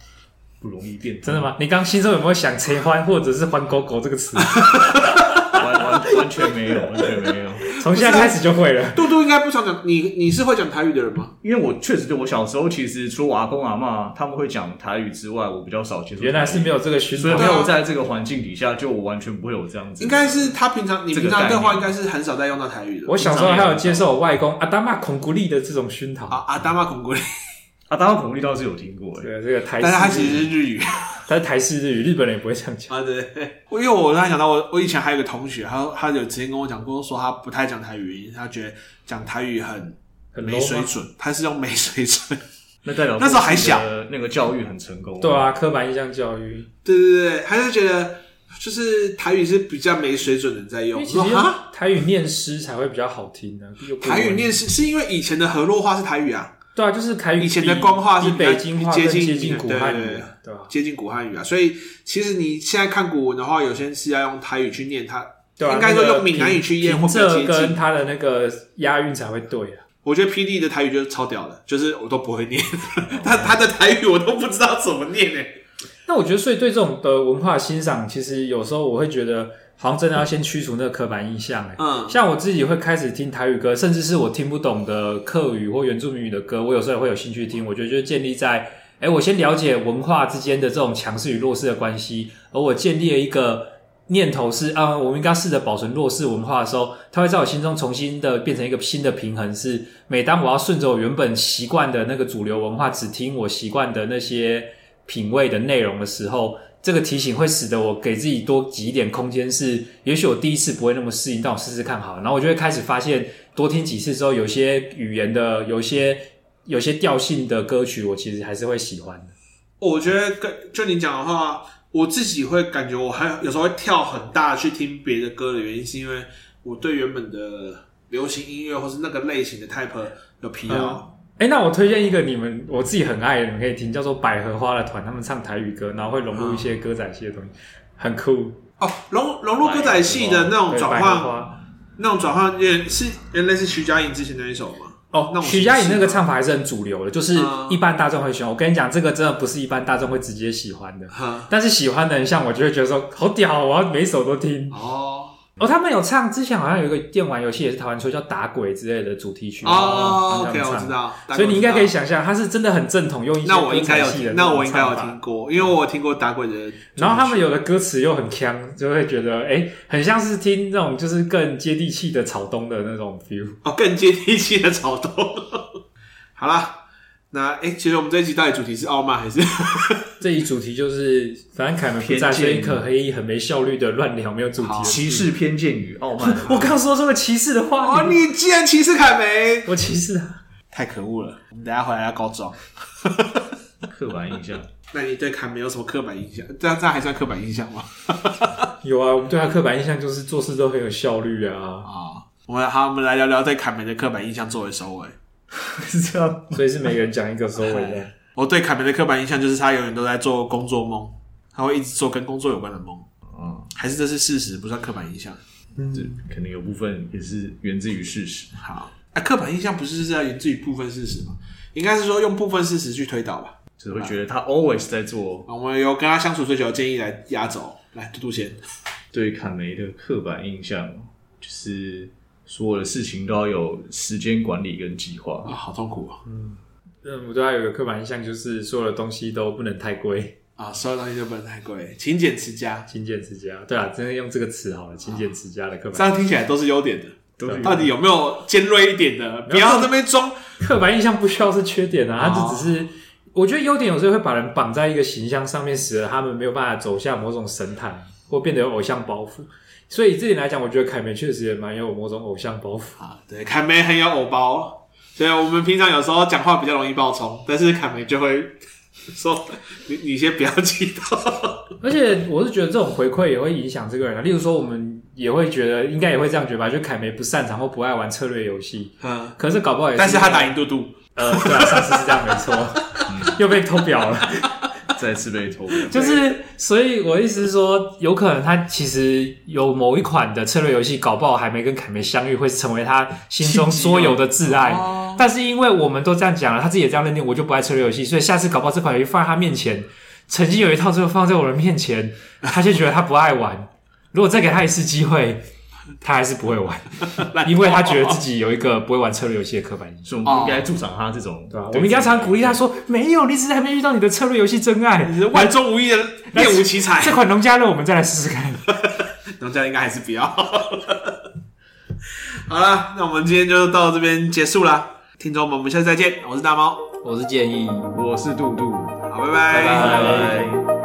不容易变。真的吗？你刚心中有没有想“切欢”或者是“欢狗狗”这个词？完完完全没有，完全没有。从现在开始就会了。杜杜应该不常讲，你你是会讲台语的人吗？因为我确实，对我小时候，其实除了我阿公阿嬷他们会讲台语之外，我比较少接触。原来是没有这个熏陶，所以没有在这个环境底下，就我完全不会有这样子。应该是他平常你平常对话，应该是很少在用到台语的。我小时候还有接受我外公阿达玛孔古力的这种熏陶。啊，阿达玛孔古力。啊，当然孔力倒是有听过，对这个台，但是它其实是日语，它是台式日语，日本人也不会这样讲啊。对，因为我突然想到，我我以前还有一个同学，他他有之前跟我讲过，说他不太讲台语，他觉得讲台语很很没水准，他是用没水准。那代表那时候还小，那个教育很成功。对啊，刻板印象教育。对对对，还是觉得就是台语是比较没水准的在用。其实啊，台语念诗才会比较好听呢。台语念诗是因为以前的河洛话是台语啊。对啊，就是台语。以前的官话是比北京话接近接近古汉语，对？接近古汉语啊，所以其实你现在看古文的话，有些是要用台语去念它，对啊，应该说用闽南语去念，或者跟它的那个押韵才会对啊。我觉得 PD 的台语就是超屌的，就是我都不会念，他他的台语我都不知道怎么念呢。那我觉得，所以对这种的文化欣赏，其实有时候我会觉得。好像真的要先驱除那个刻板印象，嗯，像我自己会开始听台语歌，甚至是我听不懂的客语或原住民语的歌，我有时候也会有兴趣听。我觉得就是建立在，哎，我先了解文化之间的这种强势与弱势的关系，而我建立了一个念头是，啊，我们应该试着保存弱势文化的时候，它会在我心中重新的变成一个新的平衡。是每当我要顺着我原本习惯的那个主流文化，只听我习惯的那些品味的内容的时候。这个提醒会使得我给自己多挤一点空间，是也许我第一次不会那么适应，但我试试看好了，然后我就会开始发现，多听几次之后，有些语言的、有些有些调性的歌曲，我其实还是会喜欢的。我觉得跟就你讲的话，我自己会感觉我还有时候会跳很大去听别的歌的原因，是因为我对原本的流行音乐或是那个类型的 type 有疲劳。嗯哎，那我推荐一个你们我自己很爱的，你们可以听，叫做百合花的团，他们唱台语歌，然后会融入一些歌仔戏的东西，很酷哦。融融入歌仔戏的那种转换，那种转换也是原来是徐佳莹之前那一首吗？哦，那徐佳莹那个唱法还是很主流的，就是一般大众会喜欢。我跟你讲，这个真的不是一般大众会直接喜欢的，但是喜欢的人像我就会觉得说好屌，我要每首都听哦。哦，他们有唱，之前好像有一个电玩游戏也是台湾出，叫打鬼之类的主题曲哦。OK，我知道，所以你应该可以想象，他是真的很正统，用一些那我应该有听，那我应该有听过，因为我听过打鬼的。然后他们有的歌词又很锵，就会觉得哎，很像是听那种就是更接地气的草东的那种 feel 哦，更接地气的草东。好啦，那哎、欸，其实我们这一集到底主题是傲慢还是？这一主题就是，反正凯门不在，所以可黑很没效率的乱聊，没有主题。歧视、偏见与傲慢。我刚说这个歧视的话，哦，你竟然歧视凯梅？我歧视他，太可恶了！我们等下回来要告状。刻板印象？那你对凯梅有什么刻板印象？这样这样还算刻板印象吗？有啊，我们对他刻板印象就是做事都很有效率啊。啊，我们好，我们来聊聊对凯梅的刻板印象作为收尾。是这样，所以是每个人讲一个收尾的。我对凯梅的刻板印象就是他永远都在做工作梦，他会一直做跟工作有关的梦。嗯，还是这是事实，不算刻板印象。嗯，这可能有部分也是源自于事实。好，啊，刻板印象不是是要源自于部分事实吗？应该是说用部分事实去推导吧。就是会觉得他 always 在做。我们有跟他相处最久的建议来压轴，来嘟嘟先。对凯梅的刻板印象就是。所有的事情都要有时间管理跟计划。啊，好痛苦。啊！嗯，我对他有个刻板印象，就是所有的东西都不能太贵。啊，所有东西都不能太贵，勤俭持家，勤俭持家，对啊，真的用这个词好了，勤俭持家的刻板印象，这样听起来都是优点的，对，到底有没有尖锐一点的？不要这边装。刻板印象，不需要是缺点啊，它就只是，我觉得优点有时候会把人绑在一个形象上面，使得他们没有办法走向某种神坛，或变得有偶像包袱。所以这点来讲，我觉得凯梅确实也蛮有某种偶像包袱啊。对，凯梅很有偶包，所以我们平常有时候讲话比较容易爆冲，但是凯梅就会 说：“你你先不要激动。”而且我是觉得这种回馈也会影响这个人啊。例如说，我们也会觉得，应该也会这样觉得吧？就凯梅不擅长或不爱玩策略游戏，嗯，可是搞不好也是，但是他打赢嘟嘟，呃，对啊，上次是这样没错，嗯、又被偷表了。再次被偷，就是，所以我意思是说，有可能他其实有某一款的策略游戏，搞不好还没跟凯梅相遇，会成为他心中所有的挚爱。但是因为我们都这样讲了，他自己也这样认定，我就不爱策略游戏，所以下次搞不好这款游戏放在他面前，曾经有一套最后放在我的面前，他就觉得他不爱玩。如果再给他一次机会。他还是不会玩，因为他觉得自己有一个不会玩策略游戏的刻板印象。我们应该助长他这种，对吧？我们应该常鼓励他说：“没有，你只是还没遇到你的策略游戏真爱，你是万中无一的练武奇才。”这款农家乐我们再来试试看。农家乐应该还是不要。好了，那我们今天就到这边结束了。听众们，我们下次再见。我是大猫，我是建议，我是杜杜。好，拜拜，拜拜。